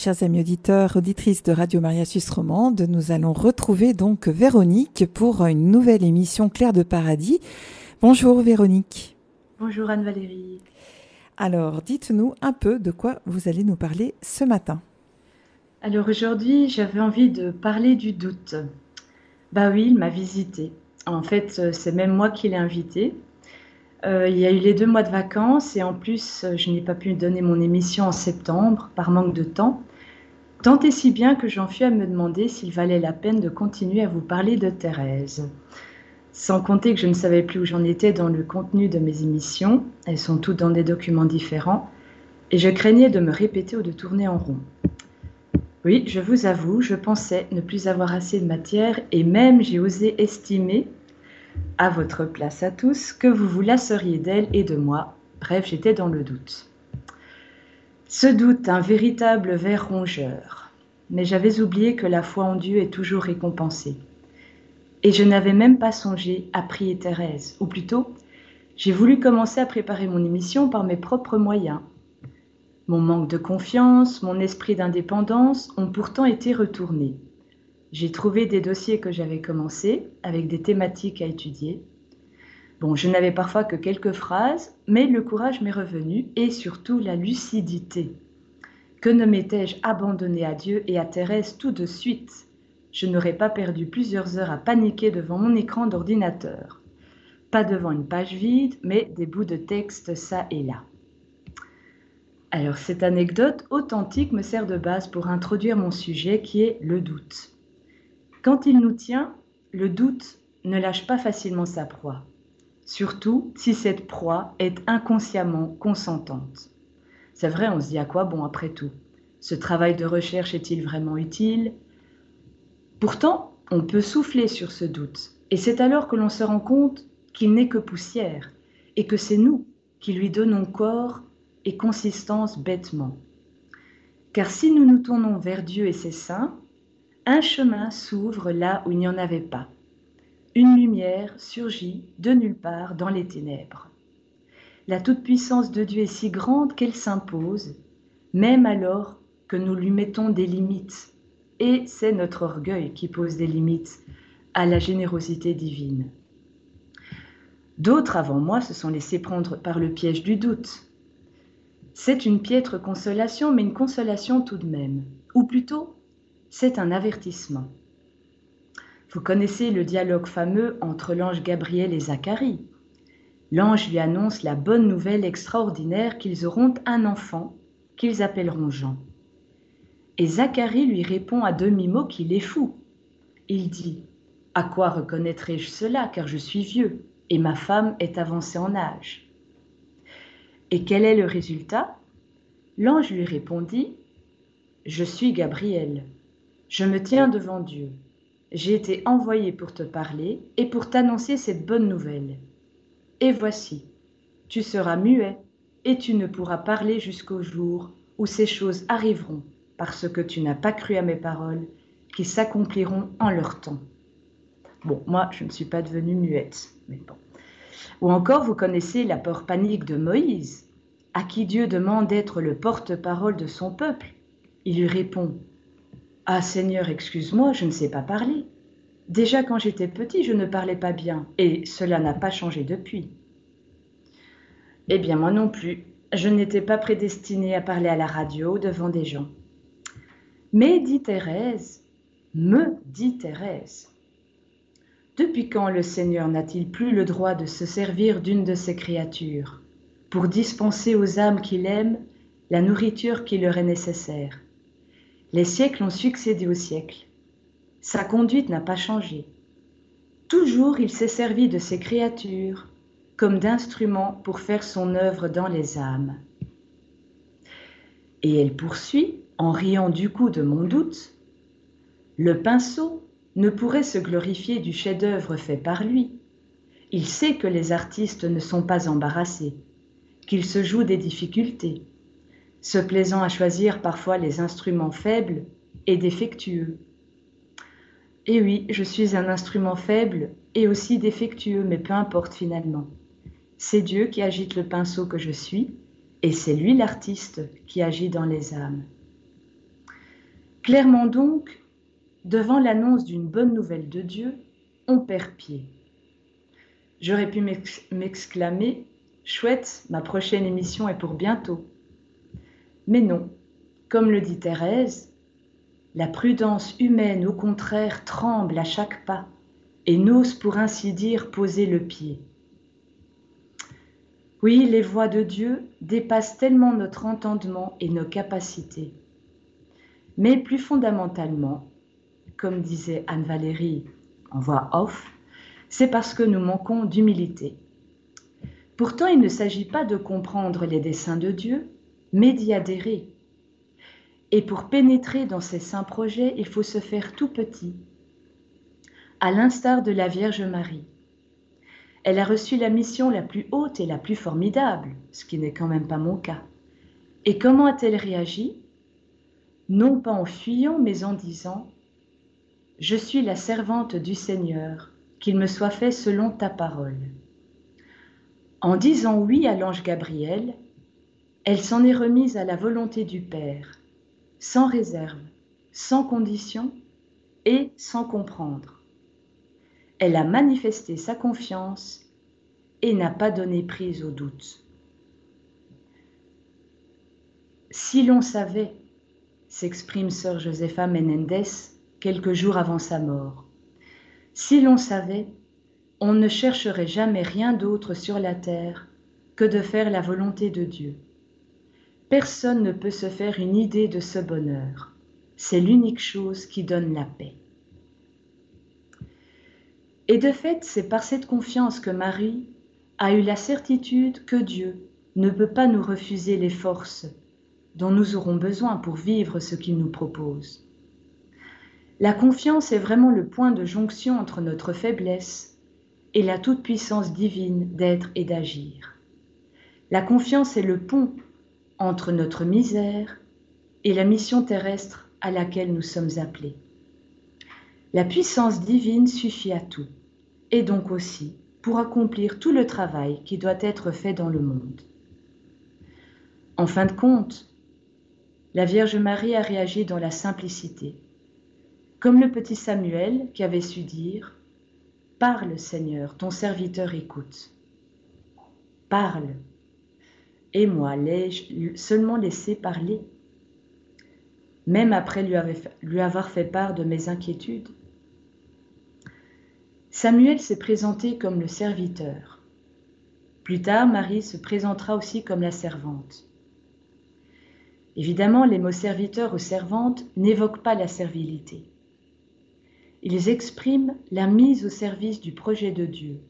Chers amis auditeurs, auditrices de Radio Maria Suisse Romande, nous allons retrouver donc Véronique pour une nouvelle émission Claire de Paradis. Bonjour Véronique. Bonjour Anne-Valérie. Alors, dites-nous un peu de quoi vous allez nous parler ce matin. Alors aujourd'hui, j'avais envie de parler du doute. Bah oui, il m'a visité. En fait, euh, c'est même moi qui l'ai invité. Euh, il y a eu les deux mois de vacances et en plus, euh, je n'ai pas pu donner mon émission en septembre par manque de temps. Tant et si bien que j'en fus à me demander s'il valait la peine de continuer à vous parler de Thérèse. Sans compter que je ne savais plus où j'en étais dans le contenu de mes émissions, elles sont toutes dans des documents différents, et je craignais de me répéter ou de tourner en rond. Oui, je vous avoue, je pensais ne plus avoir assez de matière, et même j'ai osé estimer, à votre place à tous, que vous vous lasseriez d'elle et de moi. Bref, j'étais dans le doute. Ce doute, un véritable ver rongeur. Mais j'avais oublié que la foi en Dieu est toujours récompensée. Et je n'avais même pas songé à prier Thérèse, ou plutôt, j'ai voulu commencer à préparer mon émission par mes propres moyens. Mon manque de confiance, mon esprit d'indépendance ont pourtant été retournés. J'ai trouvé des dossiers que j'avais commencés, avec des thématiques à étudier. Bon, je n'avais parfois que quelques phrases, mais le courage m'est revenu, et surtout la lucidité. Que ne m'étais-je abandonné à Dieu et à Thérèse tout de suite? Je n'aurais pas perdu plusieurs heures à paniquer devant mon écran d'ordinateur. Pas devant une page vide, mais des bouts de texte ça et là. Alors cette anecdote authentique me sert de base pour introduire mon sujet qui est le doute. Quand il nous tient, le doute ne lâche pas facilement sa proie, surtout si cette proie est inconsciemment consentante. C'est vrai, on se dit à quoi bon après tout? Ce travail de recherche est-il vraiment utile? Pourtant, on peut souffler sur ce doute, et c'est alors que l'on se rend compte qu'il n'est que poussière, et que c'est nous qui lui donnons corps et consistance bêtement. Car si nous nous tournons vers Dieu et ses saints, un chemin s'ouvre là où il n'y en avait pas. Une lumière surgit de nulle part dans les ténèbres. La toute-puissance de Dieu est si grande qu'elle s'impose, même alors que nous lui mettons des limites et c'est notre orgueil qui pose des limites à la générosité divine. D'autres avant moi se sont laissés prendre par le piège du doute. C'est une piètre consolation, mais une consolation tout de même. Ou plutôt, c'est un avertissement. Vous connaissez le dialogue fameux entre l'ange Gabriel et Zacharie. L'ange lui annonce la bonne nouvelle extraordinaire qu'ils auront un enfant qu'ils appelleront Jean. Et Zacharie lui répond à demi-mot qu'il est fou. Il dit À quoi reconnaîtrai-je cela, car je suis vieux, et ma femme est avancée en âge? Et quel est le résultat? L'ange lui répondit Je suis Gabriel. Je me tiens devant Dieu. J'ai été envoyé pour te parler et pour t'annoncer cette bonne nouvelle. Et voici, tu seras muet et tu ne pourras parler jusqu'au jour où ces choses arriveront parce que tu n'as pas cru à mes paroles, qui s'accompliront en leur temps. Bon, moi, je ne suis pas devenue muette, mais bon. Ou encore, vous connaissez la peur panique de Moïse, à qui Dieu demande d'être le porte-parole de son peuple. Il lui répond Ah Seigneur, excuse-moi, je ne sais pas parler. Déjà quand j'étais petit, je ne parlais pas bien, et cela n'a pas changé depuis. Eh bien, moi non plus. Je n'étais pas prédestinée à parler à la radio devant des gens. Mais dit Thérèse, me dit Thérèse, depuis quand le Seigneur n'a-t-il plus le droit de se servir d'une de ses créatures pour dispenser aux âmes qu'il aime la nourriture qui leur est nécessaire? Les siècles ont succédé aux siècles. Sa conduite n'a pas changé. Toujours il s'est servi de ses créatures comme d'instruments pour faire son œuvre dans les âmes. Et elle poursuit en riant du coup de mon doute, le pinceau ne pourrait se glorifier du chef-d'œuvre fait par lui. Il sait que les artistes ne sont pas embarrassés, qu'ils se jouent des difficultés, se plaisant à choisir parfois les instruments faibles et défectueux. Et oui, je suis un instrument faible et aussi défectueux, mais peu importe finalement. C'est Dieu qui agite le pinceau que je suis, et c'est lui l'artiste qui agit dans les âmes. Clairement donc, devant l'annonce d'une bonne nouvelle de Dieu, on perd pied. J'aurais pu m'exclamer Chouette, ma prochaine émission est pour bientôt. Mais non, comme le dit Thérèse, la prudence humaine au contraire tremble à chaque pas et n'ose pour ainsi dire poser le pied. Oui, les voies de Dieu dépassent tellement notre entendement et nos capacités. Mais plus fondamentalement, comme disait Anne-Valérie en voix off, c'est parce que nous manquons d'humilité. Pourtant, il ne s'agit pas de comprendre les desseins de Dieu, adhérer. Et pour pénétrer dans ces saints projets, il faut se faire tout petit, à l'instar de la Vierge Marie. Elle a reçu la mission la plus haute et la plus formidable, ce qui n'est quand même pas mon cas. Et comment a-t-elle réagi? Non pas en fuyant, mais en disant Je suis la servante du Seigneur, qu'il me soit fait selon ta parole. En disant oui à l'ange Gabriel, elle s'en est remise à la volonté du Père, sans réserve, sans condition et sans comprendre. Elle a manifesté sa confiance et n'a pas donné prise au doute. Si l'on savait, s'exprime sœur Josefa Menendez quelques jours avant sa mort, si l'on savait, on ne chercherait jamais rien d'autre sur la terre que de faire la volonté de Dieu. Personne ne peut se faire une idée de ce bonheur. C'est l'unique chose qui donne la paix. Et de fait, c'est par cette confiance que Marie a eu la certitude que Dieu ne peut pas nous refuser les forces dont nous aurons besoin pour vivre ce qu'il nous propose. La confiance est vraiment le point de jonction entre notre faiblesse et la toute-puissance divine d'être et d'agir. La confiance est le pont entre notre misère et la mission terrestre à laquelle nous sommes appelés. La puissance divine suffit à tout, et donc aussi pour accomplir tout le travail qui doit être fait dans le monde. En fin de compte, la Vierge Marie a réagi dans la simplicité, comme le petit Samuel qui avait su dire Parle, Seigneur, ton serviteur écoute. Parle. Et moi, l'ai-je seulement laissé parler, même après lui avoir fait part de mes inquiétudes Samuel s'est présenté comme le serviteur. Plus tard, Marie se présentera aussi comme la servante. Évidemment, les mots serviteur ou servante n'évoquent pas la servilité. Ils expriment la mise au service du projet de Dieu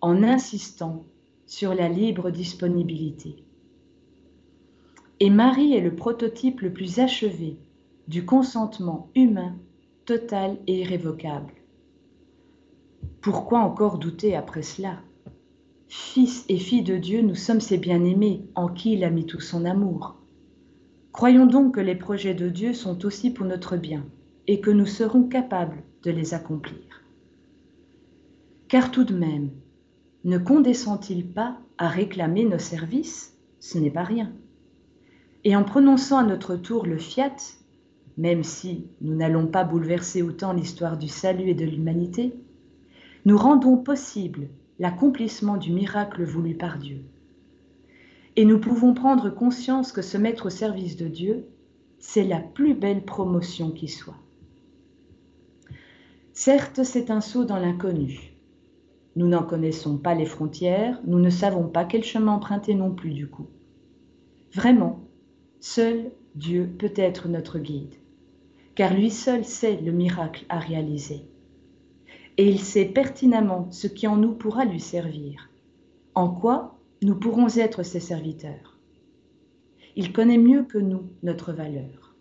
en insistant sur la libre disponibilité. Et Marie est le prototype le plus achevé du consentement humain total et irrévocable. Pourquoi encore douter après cela? Fils et filles de Dieu, nous sommes ses bien-aimés en qui il a mis tout son amour. Croyons donc que les projets de Dieu sont aussi pour notre bien et que nous serons capables de les accomplir. Car tout de même, ne condescend-il pas à réclamer nos services? Ce n'est pas rien. Et en prononçant à notre tour le fiat, même si nous n'allons pas bouleverser autant l'histoire du salut et de l'humanité, nous rendons possible l'accomplissement du miracle voulu par Dieu. Et nous pouvons prendre conscience que se mettre au service de Dieu, c'est la plus belle promotion qui soit. Certes, c'est un saut dans l'inconnu. Nous n'en connaissons pas les frontières, nous ne savons pas quel chemin emprunter non plus du coup. Vraiment, seul Dieu peut être notre guide, car lui seul sait le miracle à réaliser. Et il sait pertinemment ce qui en nous pourra lui servir, en quoi nous pourrons être ses serviteurs. Il connaît mieux que nous notre valeur.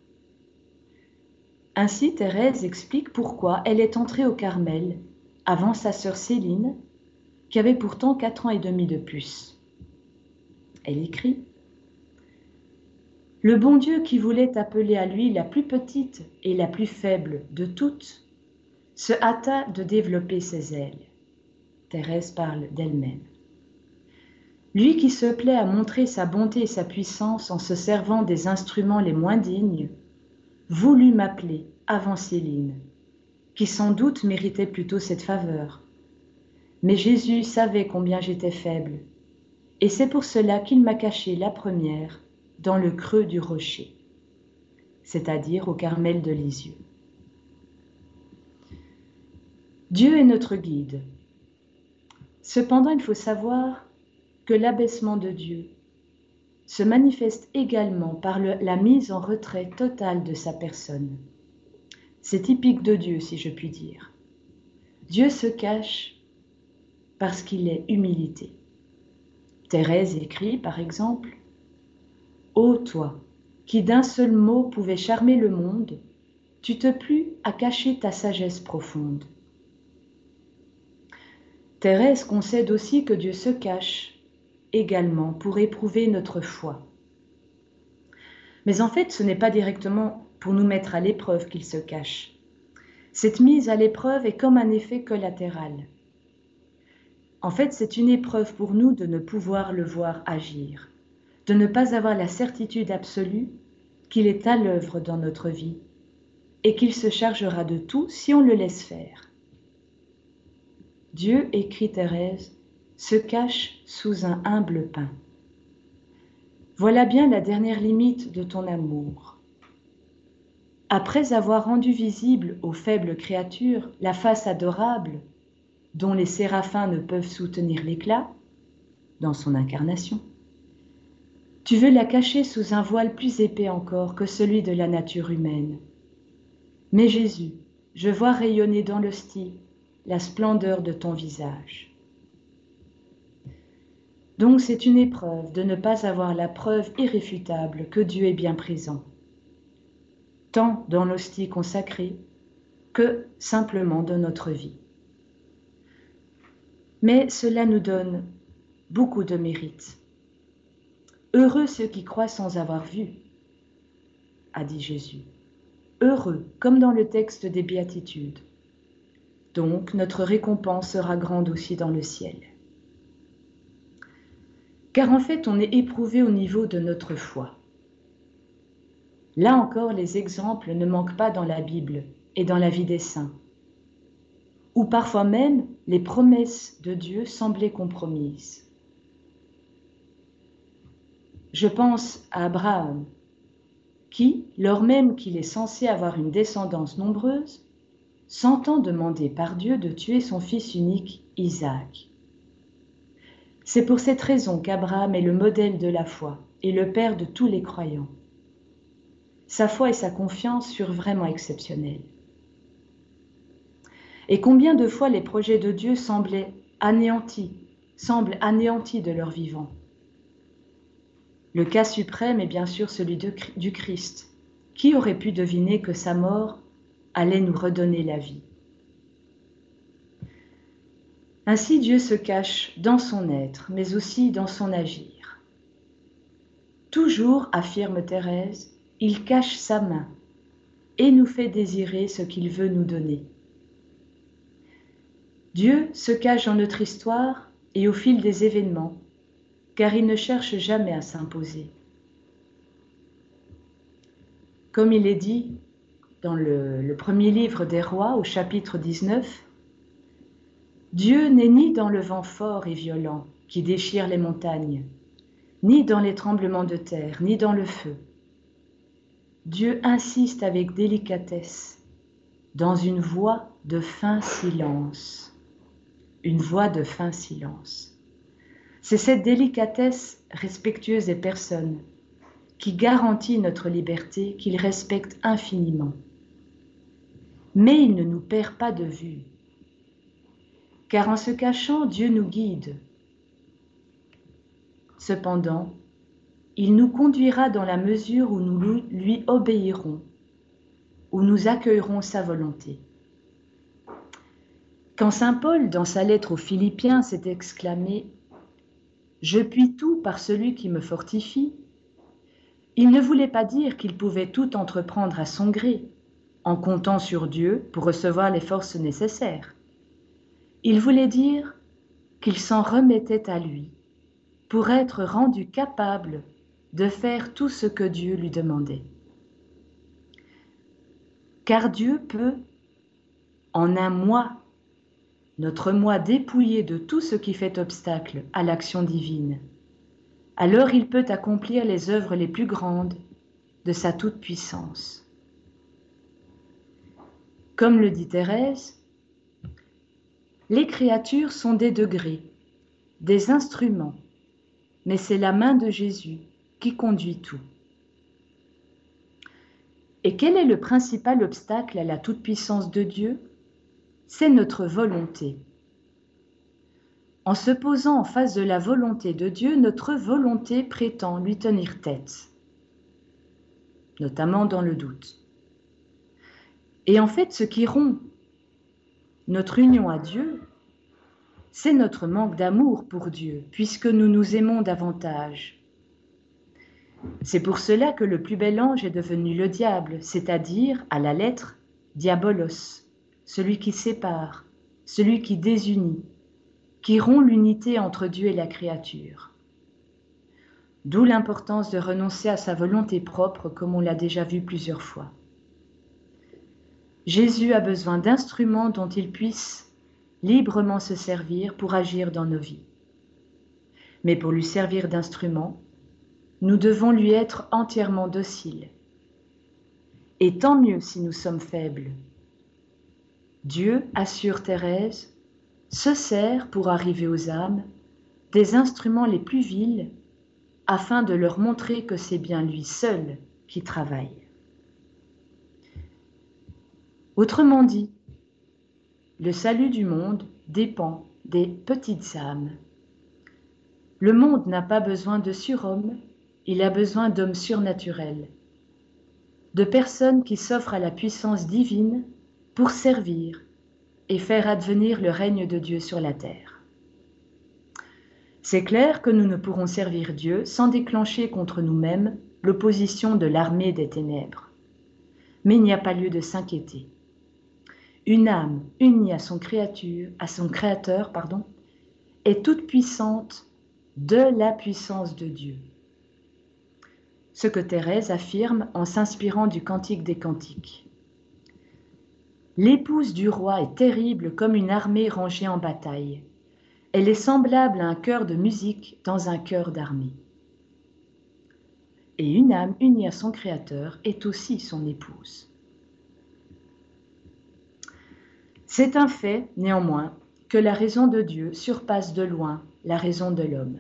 Ainsi Thérèse explique pourquoi elle est entrée au Carmel avant sa sœur Céline, qui avait pourtant quatre ans et demi de plus. Elle écrit Le bon Dieu qui voulait appeler à lui la plus petite et la plus faible de toutes, se hâta de développer ses ailes. Thérèse parle d'elle-même. Lui qui se plaît à montrer sa bonté et sa puissance en se servant des instruments les moins dignes, voulu m'appeler avant Céline, qui sans doute méritait plutôt cette faveur. Mais Jésus savait combien j'étais faible, et c'est pour cela qu'il m'a caché la première dans le creux du rocher, c'est-à-dire au Carmel de Lisieux. Dieu est notre guide. Cependant, il faut savoir que l'abaissement de Dieu se manifeste également par la mise en retrait totale de sa personne. C'est typique de Dieu, si je puis dire. Dieu se cache parce qu'il est humilité. Thérèse écrit, par exemple, Ô toi, qui d'un seul mot pouvais charmer le monde, tu te plus à cacher ta sagesse profonde. Thérèse concède aussi que Dieu se cache également pour éprouver notre foi. Mais en fait, ce n'est pas directement pour nous mettre à l'épreuve qu'il se cache. Cette mise à l'épreuve est comme un effet collatéral. En fait, c'est une épreuve pour nous de ne pouvoir le voir agir de ne pas avoir la certitude absolue qu'il est à l'œuvre dans notre vie et qu'il se chargera de tout si on le laisse faire. Dieu, écrit Thérèse, se cache sous un humble pain. Voilà bien la dernière limite de ton amour. Après avoir rendu visible aux faibles créatures la face adorable dont les séraphins ne peuvent soutenir l'éclat, dans son incarnation, tu veux la cacher sous un voile plus épais encore que celui de la nature humaine. Mais Jésus, je vois rayonner dans l'hostie la splendeur de ton visage. Donc c'est une épreuve de ne pas avoir la preuve irréfutable que Dieu est bien présent, tant dans l'hostie consacrée que simplement dans notre vie. Mais cela nous donne beaucoup de mérite Heureux ceux qui croient sans avoir vu, a dit Jésus. Heureux, comme dans le texte des béatitudes. Donc notre récompense sera grande aussi dans le ciel. Car en fait, on est éprouvé au niveau de notre foi. Là encore, les exemples ne manquent pas dans la Bible et dans la vie des saints, où parfois même les promesses de Dieu semblaient compromises. Je pense à Abraham, qui, lors même qu'il est censé avoir une descendance nombreuse, s'entend demander par Dieu de tuer son fils unique, Isaac. C'est pour cette raison qu'Abraham est le modèle de la foi et le père de tous les croyants. Sa foi et sa confiance furent vraiment exceptionnelles. Et combien de fois les projets de Dieu semblaient anéantis, semblent anéantis de leur vivant le cas suprême est bien sûr celui du Christ. Qui aurait pu deviner que sa mort allait nous redonner la vie? Ainsi Dieu se cache dans son être, mais aussi dans son agir. Toujours, affirme Thérèse, il cache sa main et nous fait désirer ce qu'il veut nous donner. Dieu se cache dans notre histoire et au fil des événements car il ne cherche jamais à s'imposer. Comme il est dit dans le, premier livre des rois au chapitre 19, Dieu n'est ni dans le vent fort et violent qui déchire les montagnes, ni dans les tremblements de terre, ni dans le feu. Dieu insiste avec délicatesse dans une voix de fin silence, une voix de fin silence. C'est cette délicatesse respectueuse des personnes qui garantit notre liberté, qu'il respecte infiniment. Mais il ne nous perd pas de vue, car en se cachant, Dieu nous guide. Cependant, il nous conduira dans la mesure où nous lui obéirons, où nous accueillerons sa volonté. Quand Saint Paul, dans sa lettre aux Philippiens, s'est exclamé je puis tout par celui qui me fortifie. Il ne voulait pas dire qu'il pouvait tout entreprendre à son gré, en comptant sur Dieu pour recevoir les forces nécessaires. Il voulait dire qu'il s'en remettait à lui pour être rendu capable de faire tout ce que Dieu lui demandait. car Dieu peut, en un mois, notre moi dépouillé de tout ce qui fait obstacle à l'action divine, alors il peut accomplir les œuvres les plus grandes de sa toute-puissance. Comme le dit Thérèse, les créatures sont des degrés, des instruments, mais c'est la main de Jésus qui conduit tout. Et quel est le principal obstacle à la toute-puissance de Dieu? C'est notre volonté. En se posant en face de la volonté de Dieu, notre volonté prétend lui tenir tête, notamment dans le doute. Et en fait, ce qui rompt notre union à Dieu, c'est notre manque d'amour pour Dieu, puisque nous nous aimons davantage. C'est pour cela que le plus bel ange est devenu le diable, c'est-à-dire, à la lettre, diabolos, celui qui sépare, celui qui désunit, qui rompt l'unité entre Dieu et la créature. D'où l'importance de renoncer à sa volonté propre, comme on l'a déjà vu plusieurs fois. Jésus a besoin d'instruments dont il puisse librement se servir pour agir dans nos vies. Mais pour lui servir d'instrument, nous devons lui être entièrement dociles. Et tant mieux si nous sommes faibles. Dieu, assure Thérèse, se sert pour arriver aux âmes des instruments les plus vils afin de leur montrer que c'est bien lui seul qui travaille. Autrement dit, le salut du monde dépend des petites âmes. Le monde n'a pas besoin de surhommes, il a besoin d'hommes surnaturels, de personnes qui s'offrent à la puissance divine pour servir et faire advenir le règne de Dieu sur la terre. C'est clair que nous ne pourrons servir Dieu sans déclencher contre nous-mêmes l'opposition de l'armée des ténèbres. Mais il n'y a pas lieu de s'inquiéter. Une âme unie à son à son créateur, pardon, est toute puissante de la puissance de Dieu ce que Thérèse affirme en s'inspirant du Cantique des Cantiques. L'épouse du roi est terrible comme une armée rangée en bataille. Elle est semblable à un chœur de musique dans un chœur d'armée. Et une âme unie à son Créateur est aussi son épouse. C'est un fait, néanmoins, que la raison de Dieu surpasse de loin la raison de l'homme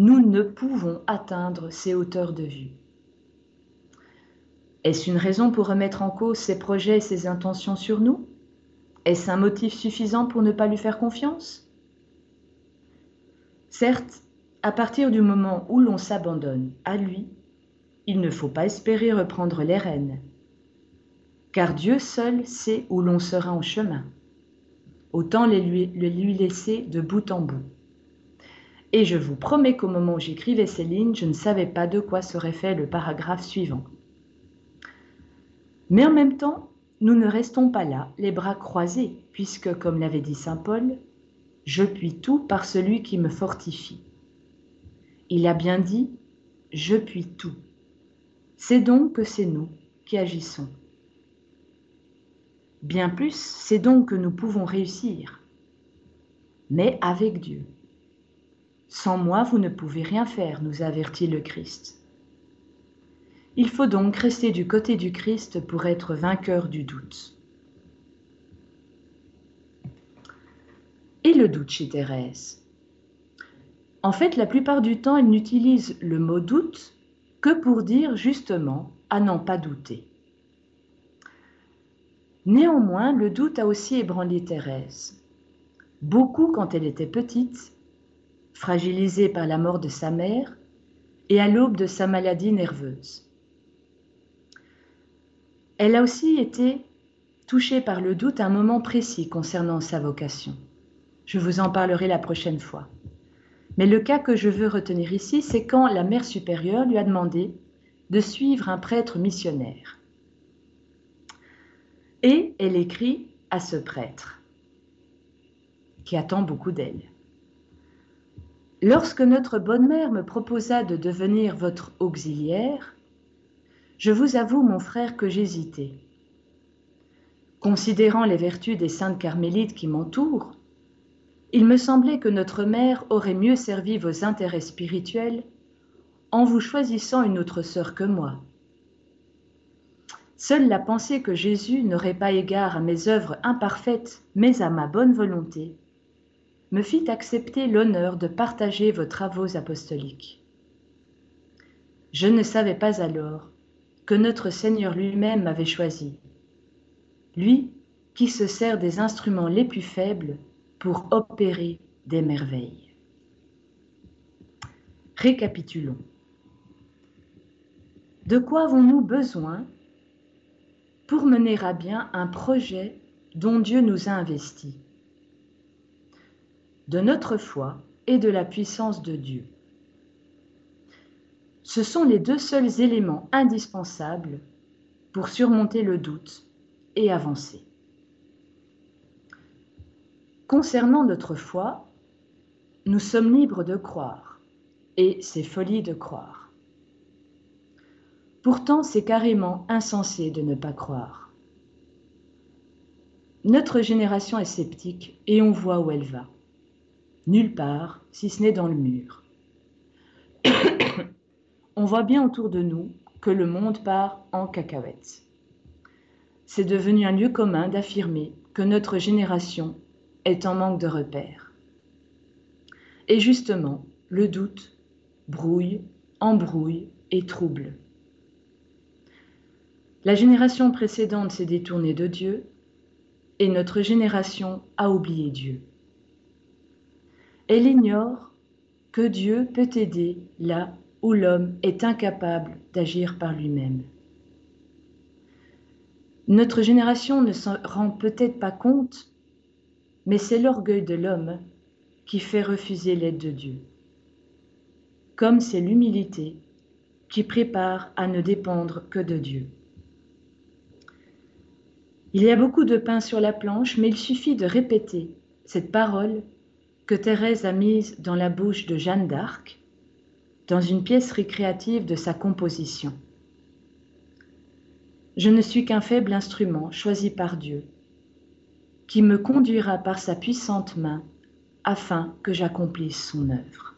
nous ne pouvons atteindre ces hauteurs de vue. Est-ce une raison pour remettre en cause ses projets et ses intentions sur nous? Est-ce un motif suffisant pour ne pas lui faire confiance? Certes, à partir du moment où l'on s'abandonne à lui, il ne faut pas espérer reprendre les rênes, car Dieu seul sait où l'on sera en chemin. Autant le lui laisser de bout en bout. Et je vous promets qu'au moment où j'écrivais ces lignes, je ne savais pas de quoi serait fait le paragraphe suivant. Mais en même temps, nous ne restons pas là, les bras croisés, puisque, comme l'avait dit Saint Paul, je puis tout par celui qui me fortifie. Il a bien dit, je puis tout. C'est donc que c'est nous qui agissons. Bien plus, c'est donc que nous pouvons réussir, mais avec Dieu. Sans moi, vous ne pouvez rien faire, nous avertit le Christ. Il faut donc rester du côté du Christ pour être vainqueur du doute. Et le doute chez Thérèse? En fait, la plupart du temps, elle n'utilise le mot doute que pour dire justement à n'en pas douter. Néanmoins, le doute a aussi ébranlé Thérèse. Beaucoup quand elle était petite fragilisée par la mort de sa mère et à l'aube de sa maladie nerveuse. Elle a aussi été touchée par le doute à un moment précis concernant sa vocation. Je vous en parlerai la prochaine fois. Mais le cas que je veux retenir ici, c'est quand la mère supérieure lui a demandé de suivre un prêtre missionnaire. Et elle écrit à ce prêtre, qui attend beaucoup d'elle. Lorsque notre bonne mère me proposa de devenir votre auxiliaire, je vous avoue, mon frère, que j'hésitais. Considérant les vertus des saintes carmélites qui m'entourent, il me semblait que notre mère aurait mieux servi vos intérêts spirituels en vous choisissant une autre sœur que moi. Seule la pensée que Jésus n'aurait pas égard à mes œuvres imparfaites, mais à ma bonne volonté, me fit accepter l'honneur de partager vos travaux apostoliques. Je ne savais pas alors que notre Seigneur lui-même m'avait choisi, lui qui se sert des instruments les plus faibles pour opérer des merveilles. Récapitulons. De quoi avons-nous besoin pour mener à bien un projet dont Dieu nous a investis? De notre foi et de la puissance de Dieu. Ce sont les deux seuls éléments indispensables pour surmonter le doute et avancer. Concernant notre foi, nous sommes libres de croire, et c'est folie de croire. Pourtant, c'est carrément insensé de ne pas croire. Notre génération est sceptique et on voit où elle va. Nulle part, si ce n'est dans le mur. on voit bien autour de nous que le monde part en cacahuètes. C'est devenu un lieu commun d'affirmer que notre génération est en manque de repères. Et justement, le doute brouille, embrouille et trouble. La génération précédente s'est détournée de Dieu et notre génération a oublié Dieu. Elle ignore que Dieu peut aider là où l'homme est incapable d'agir par lui-même. Notre génération ne s'en rend peut-être pas compte, mais c'est l'orgueil de l'homme qui fait refuser l'aide de Dieu. Comme c'est l'humilité qui prépare à ne dépendre que de Dieu. Il y a beaucoup de pain sur la planche, mais il suffit de répéter cette parole que Thérèse a mise dans la bouche de Jeanne d'Arc dans une pièce récréative de sa composition. Je ne suis qu'un faible instrument choisi par Dieu, qui me conduira par sa puissante main afin que j'accomplisse son œuvre.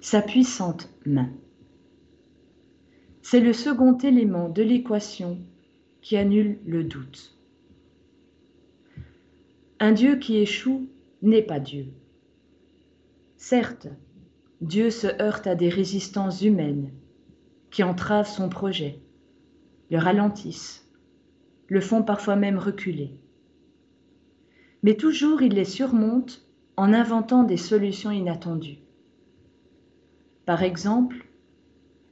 Sa puissante main. C'est le second élément de l'équation qui annule le doute. Un Dieu qui échoue n'est pas Dieu. Certes, Dieu se heurte à des résistances humaines qui entravent son projet, le ralentissent, le font parfois même reculer. Mais toujours il les surmonte en inventant des solutions inattendues. Par exemple,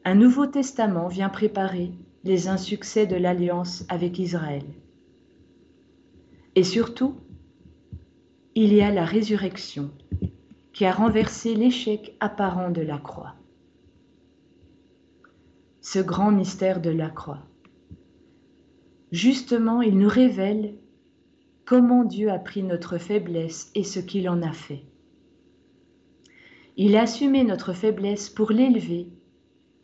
un Nouveau Testament vient préparer les insuccès de l'alliance avec Israël. Et surtout, il y a la résurrection qui a renversé l'échec apparent de la croix. Ce grand mystère de la croix. Justement, il nous révèle comment Dieu a pris notre faiblesse et ce qu'il en a fait. Il a assumé notre faiblesse pour l'élever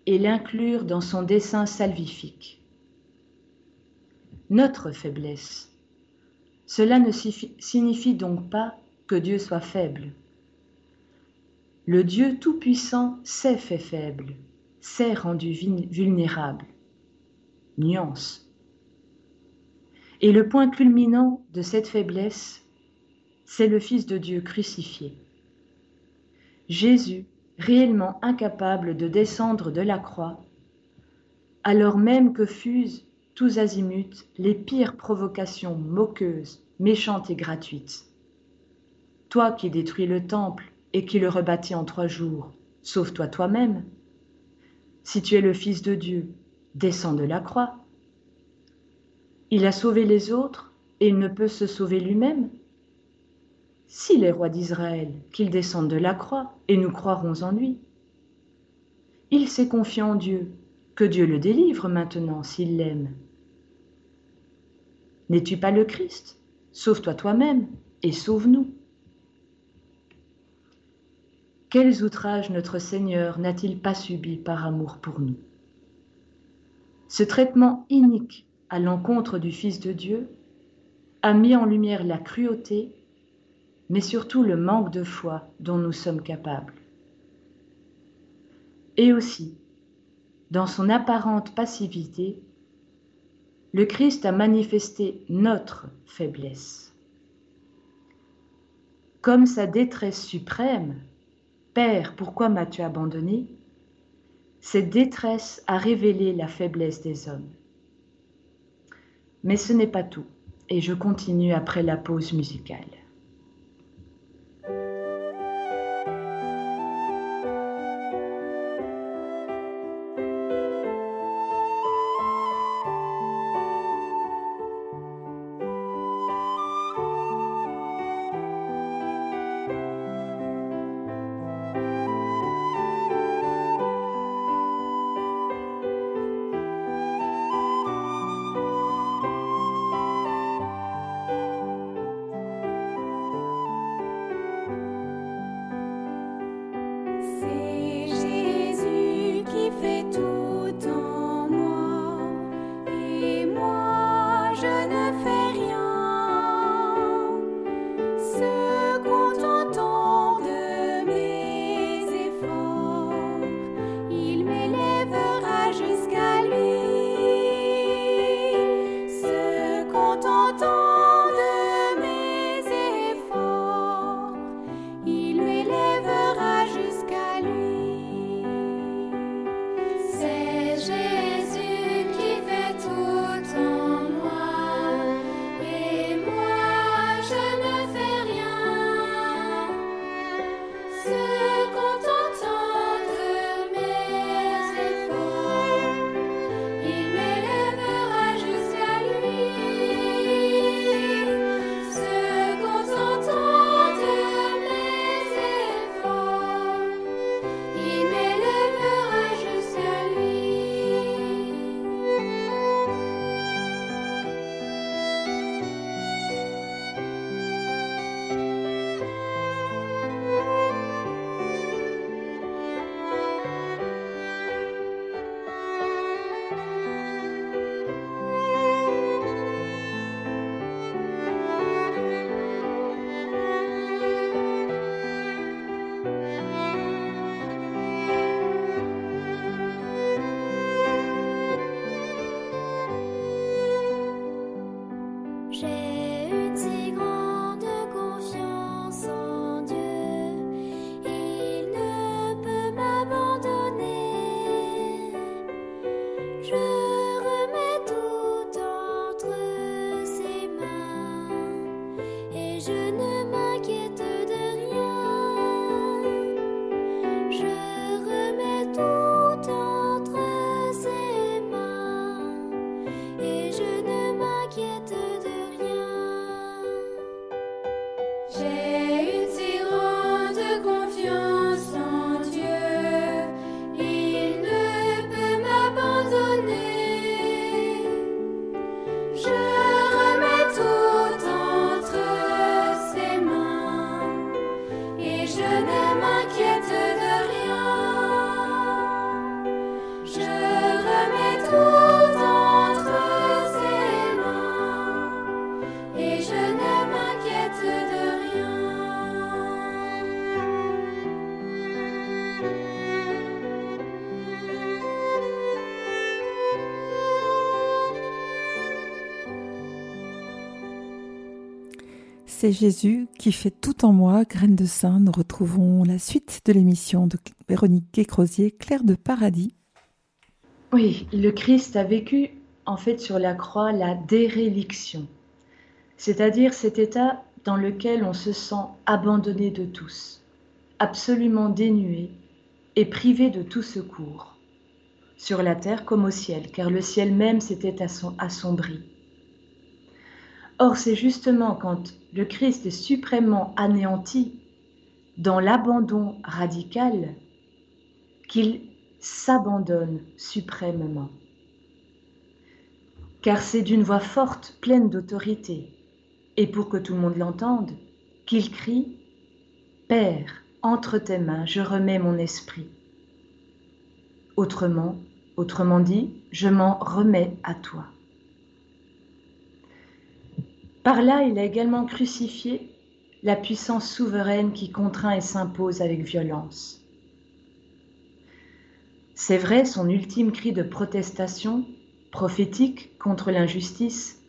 et l'inclure dans son dessein salvifique. Notre faiblesse. Cela ne signifie donc pas que Dieu soit faible. Le Dieu Tout-Puissant s'est fait faible, s'est rendu vulnérable. Nuance. Et le point culminant de cette faiblesse, c'est le Fils de Dieu crucifié. Jésus réellement incapable de descendre de la croix, alors même que fusent tous azimuts les pires provocations moqueuses, méchantes et gratuites. Toi qui détruis le temple et qui le rebâtis en trois jours, sauve-toi toi-même. Si tu es le Fils de Dieu, descends de la croix. Il a sauvé les autres et il ne peut se sauver lui-même s'il est roi d'Israël, qu'il descende de la croix, et nous croirons en lui. Il s'est confié en Dieu, que Dieu le délivre maintenant s'il l'aime. N'es-tu pas le Christ? Sauve-toi toi-même et sauve-nous. Quels outrages notre Seigneur n'a-t-il pas subis par amour pour nous? Ce traitement inique à l'encontre du Fils de Dieu, a mis en lumière la cruauté, mais surtout le manque de foi dont nous sommes capables. Et aussi, dans son apparente passivité, le Christ a manifesté notre faiblesse. Comme sa détresse suprême, Père, pourquoi m'as-tu abandonné? Cette détresse a révélé la faiblesse des hommes. Mais ce n'est pas tout, et je continue après la pause musicale. J'ai c'est Jésus qui fait tout en moi, graine de saint. Nous retrouvons la suite de l'émission de Véronique Guécrosier, Claire de Paradis. Oui, le Christ a vécu en fait sur la croix la déréliction, c'est-à-dire cet état dans lequel on se sent abandonné de tous, absolument dénué et privé de tout secours, sur la terre comme au ciel, car le ciel même s'était assombri. Or, c'est justement quand le Christ est suprêmement anéanti dans l'abandon radical qu'il s'abandonne suprêmement. Car c'est d'une voix forte, pleine d'autorité, et pour que tout le monde l'entende, qu'il crie Père, entre tes mains, je remets mon esprit. Autrement, autrement dit, je m'en remets à toi. Par là, il a également crucifié la puissance souveraine qui contraint et s'impose avec violence. C'est vrai, son ultime cri de protestation prophétique contre l'injustice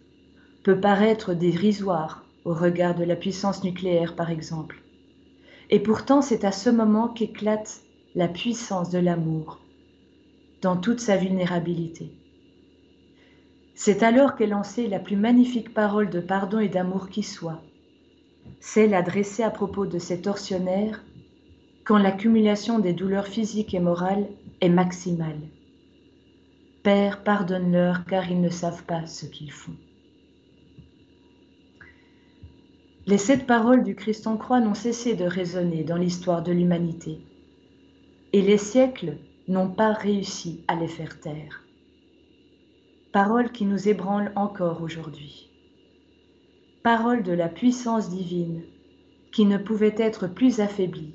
peut paraître dérisoire au regard de la puissance nucléaire, par exemple. Et pourtant, c'est à ce moment qu'éclate la puissance de l'amour dans toute sa vulnérabilité. C'est alors qu'est lancée la plus magnifique parole de pardon et d'amour qui soit, celle adressée à propos de cet tortionnaire quand l'accumulation des douleurs physiques et morales est maximale. Père, pardonne-leur car ils ne savent pas ce qu'ils font. Les sept paroles du Christ en croix n'ont cessé de résonner dans l'histoire de l'humanité, et les siècles n'ont pas réussi à les faire taire. Paroles qui nous ébranlent encore aujourd'hui. Paroles de la puissance divine qui ne pouvaient être plus affaiblies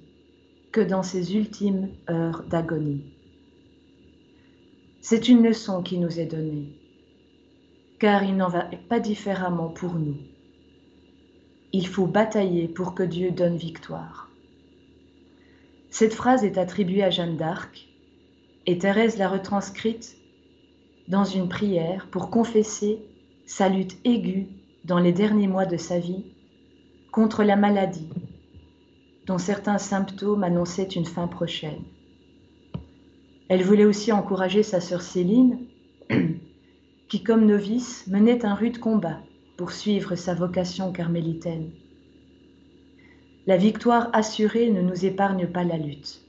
que dans ces ultimes heures d'agonie. C'est une leçon qui nous est donnée, car il n'en va pas différemment pour nous. Il faut batailler pour que Dieu donne victoire. Cette phrase est attribuée à Jeanne d'Arc et Thérèse l'a retranscrite dans une prière pour confesser sa lutte aiguë dans les derniers mois de sa vie contre la maladie dont certains symptômes annonçaient une fin prochaine. Elle voulait aussi encourager sa sœur Céline, qui comme novice menait un rude combat pour suivre sa vocation carmélitaine. La victoire assurée ne nous épargne pas la lutte.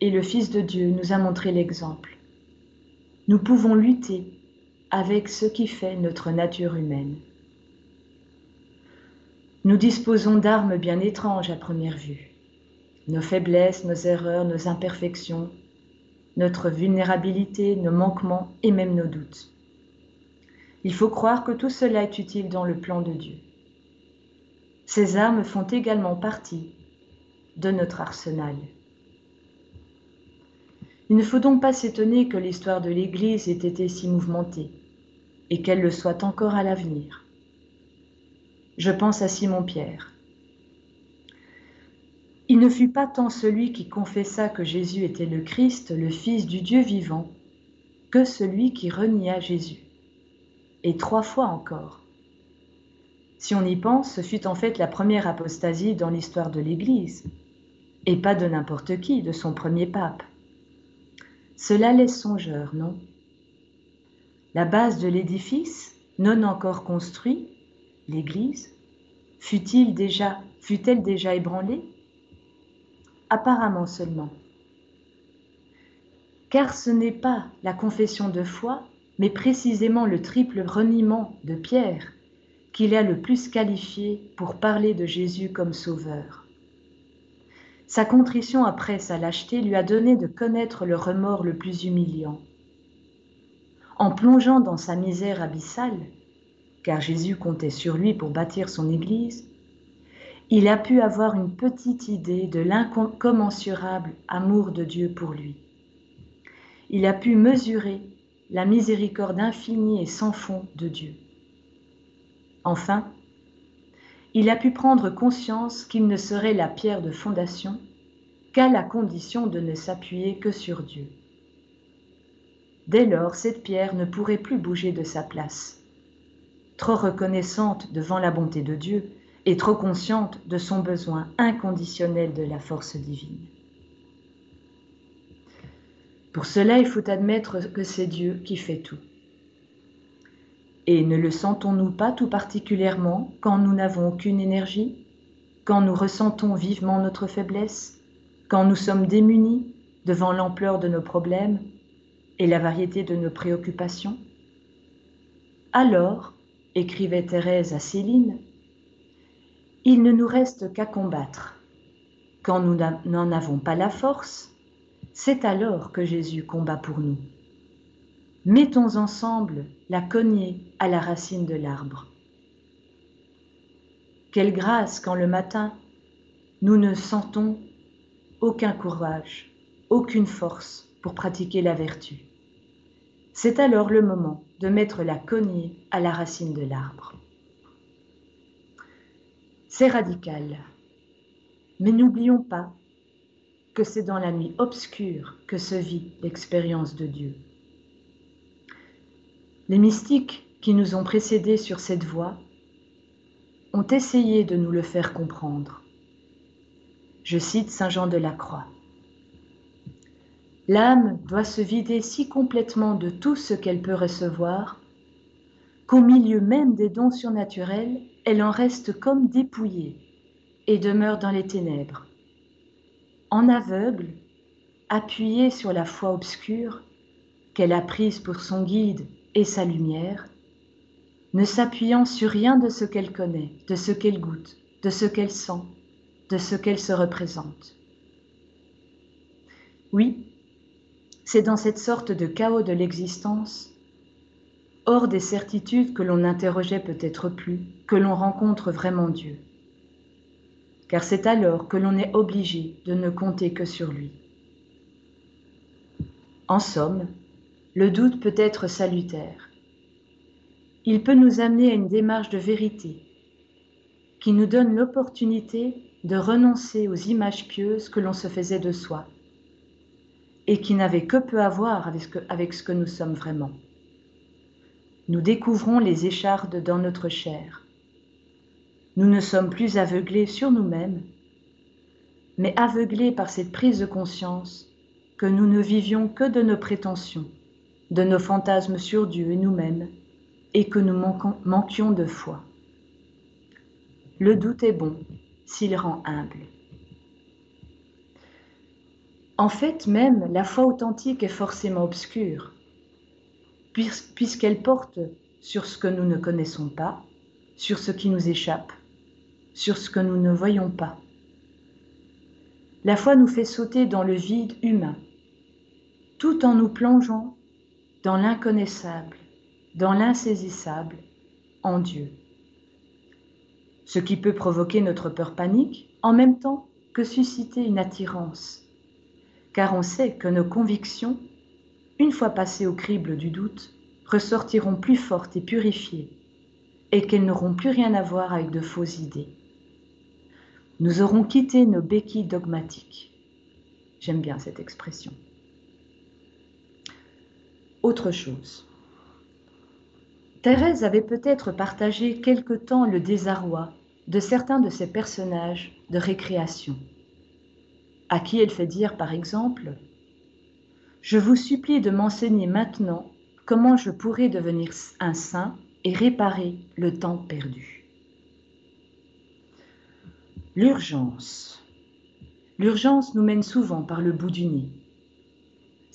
Et le Fils de Dieu nous a montré l'exemple. Nous pouvons lutter avec ce qui fait notre nature humaine. Nous disposons d'armes bien étranges à première vue. Nos faiblesses, nos erreurs, nos imperfections, notre vulnérabilité, nos manquements et même nos doutes. Il faut croire que tout cela est utile dans le plan de Dieu. Ces armes font également partie de notre arsenal. Il ne faut donc pas s'étonner que l'histoire de l'Église ait été si mouvementée et qu'elle le soit encore à l'avenir je pense à Simon-Pierre. Il ne fut pas tant celui qui confessa que Jésus était le Christ, le Fils du Dieu vivant, que celui qui renia Jésus. Et trois fois encore. Si on y pense, ce fut en fait la première apostasie dans l'histoire de l'Église, et pas de n'importe qui, de son premier pape. Cela laisse songeur, non? La base de l'édifice, non encore construit, l'Église Fut-il déjà, fut-elle déjà ébranlée? Apparemment seulement. Car ce n'est pas la confession de foi, mais précisément le triple reniement de Pierre qu'il a le plus qualifié pour parler de Jésus comme sauveur. Sa contrition après sa lâcheté lui a donné de connaître le remords le plus humiliant. En plongeant dans sa misère abyssale, car Jésus comptait sur lui pour bâtir son Église, il a pu avoir une petite idée de l'incommensurable amour de Dieu pour lui. Il a pu mesurer la miséricorde infinie et sans fond de Dieu. Enfin, il a pu prendre conscience qu'il ne serait la pierre de fondation qu'à la condition de ne s'appuyer que sur Dieu. Dès lors, cette pierre ne pourrait plus bouger de sa place trop reconnaissante devant la bonté de Dieu et trop consciente de son besoin inconditionnel de la force divine. Pour cela, il faut admettre que c'est Dieu qui fait tout. Et ne le sentons-nous pas tout particulièrement quand nous n'avons aucune énergie, quand nous ressentons vivement notre faiblesse, quand nous sommes démunis devant l'ampleur de nos problèmes et la variété de nos préoccupations? Alors, écrivait Thérèse à Céline, il ne nous reste qu'à combattre. Quand nous n'en avons pas la force, c'est alors que Jésus combat pour nous. Mettons ensemble la cognée à la racine de l'arbre. Quelle grâce quand le matin, nous ne sentons aucun courage, aucune force pour pratiquer la vertu. C'est alors le moment de mettre la cognée à la racine de l'arbre. C'est radical. Mais n'oublions pas que c'est dans la nuit obscure que se vit l'expérience de Dieu. Les mystiques qui nous ont précédés sur cette voie ont essayé de nous le faire comprendre. Je cite Saint Jean de la Croix. L'âme doit se vider si complètement de tout ce qu'elle peut recevoir qu'au milieu même des dons surnaturels, elle en reste comme dépouillée et demeure dans les ténèbres. En aveugle, appuyée sur la foi obscure qu'elle a prise pour son guide et sa lumière, ne s'appuyant sur rien de ce qu'elle connaît, de ce qu'elle goûte, de ce qu'elle sent, de ce qu'elle se représente. Oui, c'est dans cette sorte de chaos de l'existence, hors des certitudes que l'on n'interrogeait peut-être plus, que l'on rencontre vraiment Dieu. Car c'est alors que l'on est obligé de ne compter que sur lui. En somme, le doute peut être salutaire. Il peut nous amener à une démarche de vérité qui nous donne l'opportunité de renoncer aux images pieuses que l'on se faisait de soi et qui n'avait que peu à voir avec ce, que, avec ce que nous sommes vraiment. Nous découvrons les échardes dans notre chair. Nous ne sommes plus aveuglés sur nous-mêmes, mais aveuglés par cette prise de conscience que nous ne vivions que de nos prétentions, de nos fantasmes sur Dieu et nous-mêmes, et que nous manquions de foi. Le doute est bon s'il rend humble. En fait, même la foi authentique est forcément obscure, puisqu'elle porte sur ce que nous ne connaissons pas, sur ce qui nous échappe, sur ce que nous ne voyons pas. La foi nous fait sauter dans le vide humain, tout en nous plongeant dans l'inconnaissable, dans l'insaisissable, en Dieu. Ce qui peut provoquer notre peur panique, en même temps que susciter une attirance car on sait que nos convictions, une fois passées au crible du doute, ressortiront plus fortes et purifiées, et qu'elles n'auront plus rien à voir avec de fausses idées. Nous aurons quitté nos béquilles dogmatiques. J'aime bien cette expression. Autre chose. Thérèse avait peut-être partagé quelque temps le désarroi de certains de ses personnages de récréation à qui elle fait dire par exemple Je vous supplie de m'enseigner maintenant comment je pourrais devenir un saint et réparer le temps perdu. L'urgence. L'urgence nous mène souvent par le bout du nez.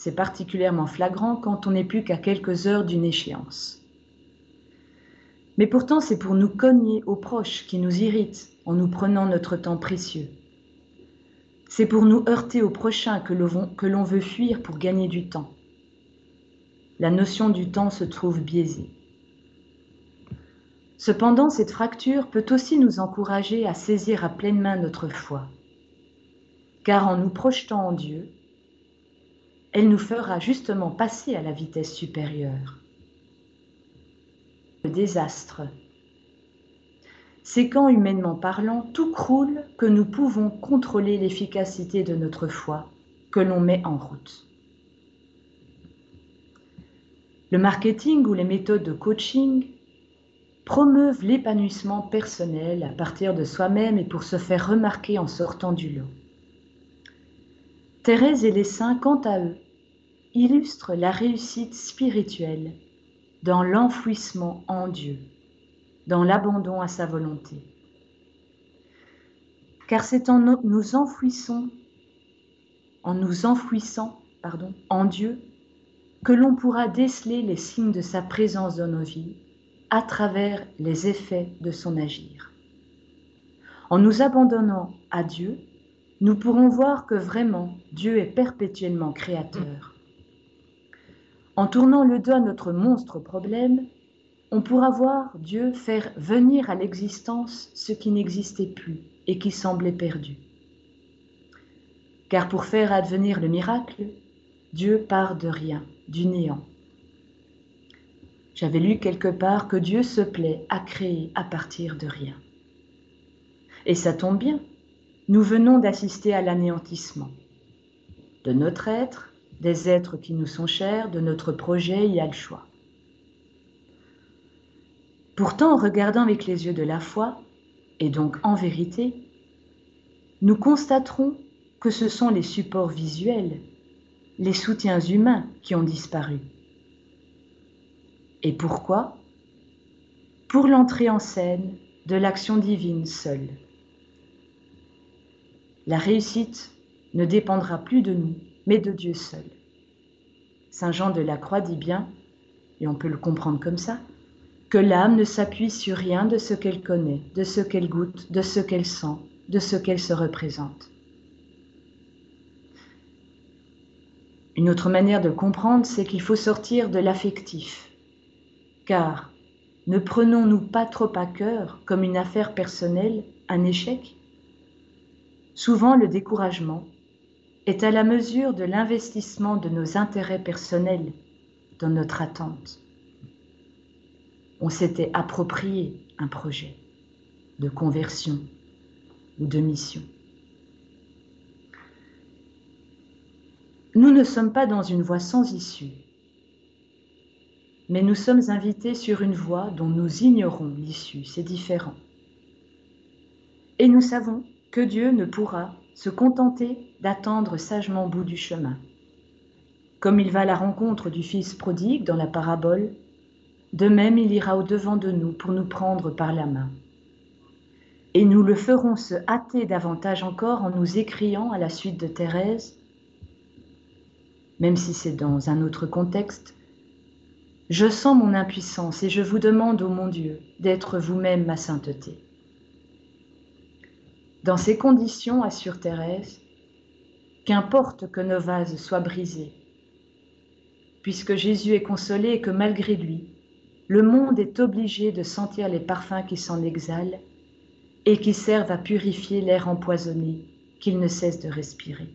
C'est particulièrement flagrant quand on n'est plus qu'à quelques heures d'une échéance. Mais pourtant, c'est pour nous cogner aux proches qui nous irritent en nous prenant notre temps précieux. C'est pour nous heurter au prochain que l'on veut fuir pour gagner du temps. La notion du temps se trouve biaisée. Cependant, cette fracture peut aussi nous encourager à saisir à pleine main notre foi, car en nous projetant en Dieu, elle nous fera justement passer à la vitesse supérieure. Le désastre c'est quand, humainement parlant, tout croule que nous pouvons contrôler l'efficacité de notre foi que l'on met en route. Le marketing ou les méthodes de coaching promeuvent l'épanouissement personnel à partir de soi-même et pour se faire remarquer en sortant du lot. Thérèse et les saints, quant à eux, illustrent la réussite spirituelle dans l'enfouissement en Dieu dans l'abandon à sa volonté. Car c'est en nous enfouissant, en nous enfouissant, pardon, en Dieu, que l'on pourra déceler les signes de sa présence dans nos vies à travers les effets de son agir. En nous abandonnant à Dieu, nous pourrons voir que vraiment Dieu est perpétuellement créateur. En tournant le dos à notre monstre problème, on pourra voir Dieu faire venir à l'existence ce qui n'existait plus et qui semblait perdu. Car pour faire advenir le miracle, Dieu part de rien, du néant. J'avais lu quelque part que Dieu se plaît à créer à partir de rien. Et ça tombe bien, nous venons d'assister à l'anéantissement de notre être, des êtres qui nous sont chers, de notre projet, il y a le choix. Pourtant, en regardant avec les yeux de la foi, et donc en vérité, nous constaterons que ce sont les supports visuels, les soutiens humains qui ont disparu. Et pourquoi? Pour l'entrée en scène de l'action divine seule. La réussite ne dépendra plus de nous, mais de Dieu seul. Saint Jean de la Croix dit bien, et on peut le comprendre comme ça, que l'âme ne s'appuie sur rien de ce qu'elle connaît, de ce qu'elle goûte, de ce qu'elle sent, de ce qu'elle se représente. Une autre manière de comprendre, c'est qu'il faut sortir de l'affectif. Car ne prenons-nous pas trop à cœur, comme une affaire personnelle, un échec? Souvent, le découragement est à la mesure de l'investissement de nos intérêts personnels dans notre attente on s'était approprié un projet de conversion ou de mission. Nous ne sommes pas dans une voie sans issue, mais nous sommes invités sur une voie dont nous ignorons l'issue, c'est différent. Et nous savons que Dieu ne pourra se contenter d'attendre sagement au bout du chemin. Comme il va à la rencontre du Fils prodigue dans la parabole, de même, il ira au-devant de nous pour nous prendre par la main. Et nous le ferons se hâter davantage encore en nous écriant à la suite de Thérèse, même si c'est dans un autre contexte, Je sens mon impuissance et je vous demande, ô mon Dieu, d'être vous-même ma sainteté. Dans ces conditions, assure Thérèse, qu'importe que nos vases soient brisés, puisque Jésus est consolé et que malgré lui, le monde est obligé de sentir les parfums qui s'en exhalent et qui servent à purifier l'air empoisonné qu'il ne cesse de respirer.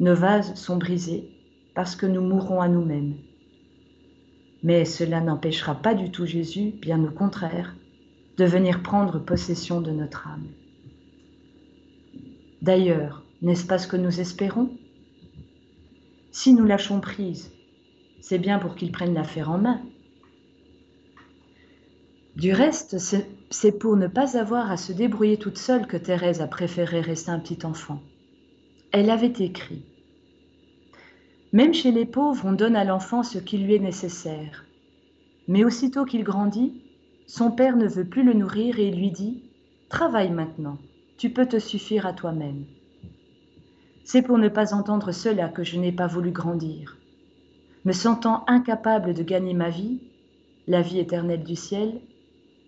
Nos vases sont brisés parce que nous mourrons à nous-mêmes. Mais cela n'empêchera pas du tout Jésus, bien au contraire, de venir prendre possession de notre âme. D'ailleurs, n'est-ce pas ce que nous espérons? Si nous lâchons prise c'est bien pour qu'il prenne l'affaire en main. Du reste, c'est pour ne pas avoir à se débrouiller toute seule que Thérèse a préféré rester un petit enfant. Elle avait écrit Même chez les pauvres, on donne à l'enfant ce qui lui est nécessaire. Mais aussitôt qu'il grandit, son père ne veut plus le nourrir et lui dit Travaille maintenant, tu peux te suffire à toi-même. C'est pour ne pas entendre cela que je n'ai pas voulu grandir me sentant incapable de gagner ma vie, la vie éternelle du ciel,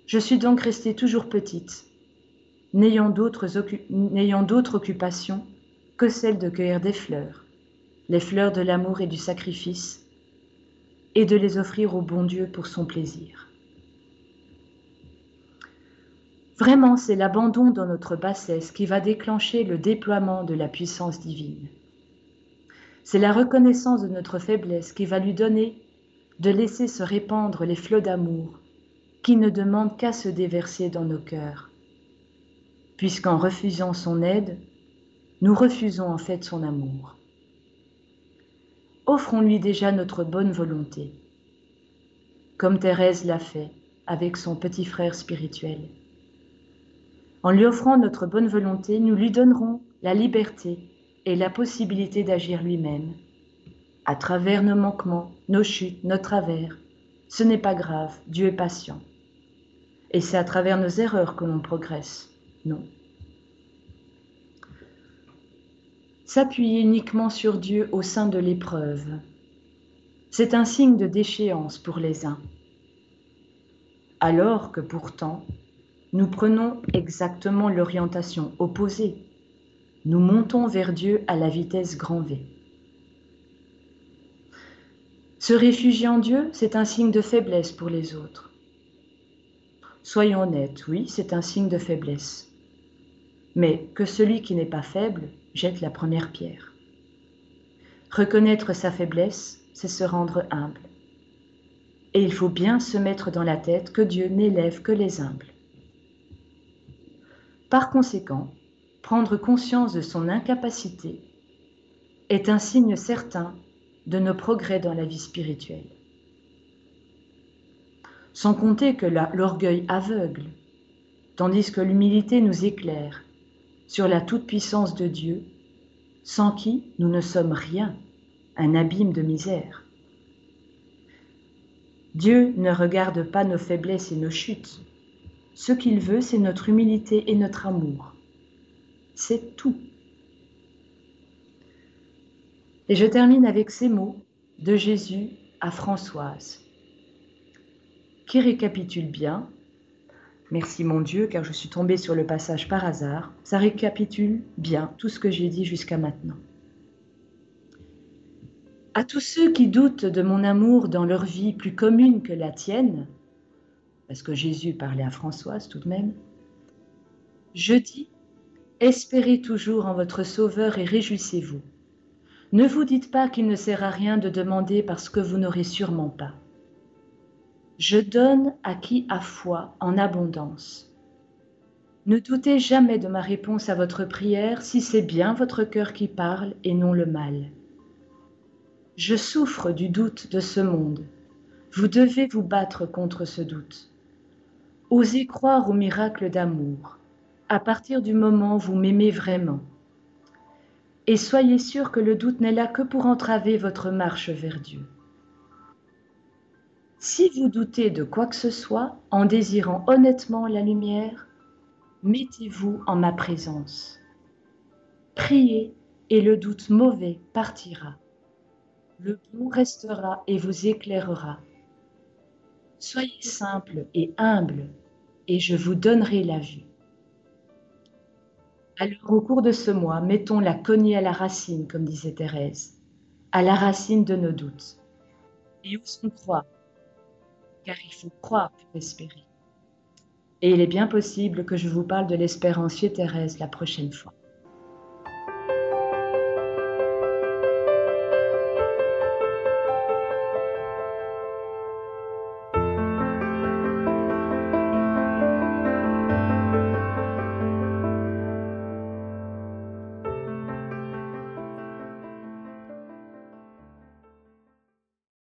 je suis donc restée toujours petite, n'ayant d'autres occupations que celle de cueillir des fleurs, les fleurs de l'amour et du sacrifice, et de les offrir au bon Dieu pour son plaisir. Vraiment, c'est l'abandon dans notre bassesse qui va déclencher le déploiement de la puissance divine. C'est la reconnaissance de notre faiblesse qui va lui donner de laisser se répandre les flots d'amour qui ne demandent qu'à se déverser dans nos cœurs. Puisqu'en refusant son aide, nous refusons en fait son amour. Offrons-lui déjà notre bonne volonté, comme Thérèse l'a fait avec son petit frère spirituel. En lui offrant notre bonne volonté, nous lui donnerons la liberté et la possibilité d'agir lui-même. À travers nos manquements, nos chutes, nos travers, ce n'est pas grave, Dieu est patient. Et c'est à travers nos erreurs que l'on progresse, non. S'appuyer uniquement sur Dieu au sein de l'épreuve, c'est un signe de déchéance pour les uns, alors que pourtant, nous prenons exactement l'orientation opposée nous montons vers Dieu à la vitesse grand V. Se réfugier en Dieu, c'est un signe de faiblesse pour les autres. Soyons honnêtes, oui, c'est un signe de faiblesse. Mais que celui qui n'est pas faible jette la première pierre. Reconnaître sa faiblesse, c'est se rendre humble. Et il faut bien se mettre dans la tête que Dieu n'élève que les humbles. Par conséquent, prendre conscience de son incapacité est un signe certain de nos progrès dans la vie spirituelle. Sans compter que l'orgueil aveugle, tandis que l'humilité nous éclaire sur la toute-puissance de Dieu, sans qui nous ne sommes rien, un abîme de misère. Dieu ne regarde pas nos faiblesses et nos chutes. Ce qu'il veut, c'est notre humilité et notre amour. C'est tout. Et je termine avec ces mots de Jésus à Françoise, qui récapitule bien. Merci mon Dieu, car je suis tombée sur le passage par hasard. Ça récapitule bien tout ce que j'ai dit jusqu'à maintenant. À tous ceux qui doutent de mon amour dans leur vie plus commune que la tienne, parce que Jésus parlait à Françoise tout de même, je dis, espérez toujours en votre Sauveur et réjouissez-vous. Ne vous dites pas qu'il ne sert à rien de demander parce que vous n'aurez sûrement pas. Je donne à qui a foi en abondance. Ne doutez jamais de ma réponse à votre prière si c'est bien votre cœur qui parle et non le mal. Je souffre du doute de ce monde. Vous devez vous battre contre ce doute. Osez croire au miracle d'amour. À partir du moment où vous m'aimez vraiment et soyez sûr que le doute n'est là que pour entraver votre marche vers Dieu. Si vous doutez de quoi que ce soit, en désirant honnêtement la lumière, mettez-vous en ma présence. Priez et le doute mauvais partira. Le bon restera et vous éclairera. Soyez simple et humble et je vous donnerai la vue. Alors, au cours de ce mois, mettons la cognée à la racine, comme disait Thérèse, à la racine de nos doutes. Et osons croire, car il faut croire pour espérer. Et il est bien possible que je vous parle de l'espérance chez Thérèse la prochaine fois.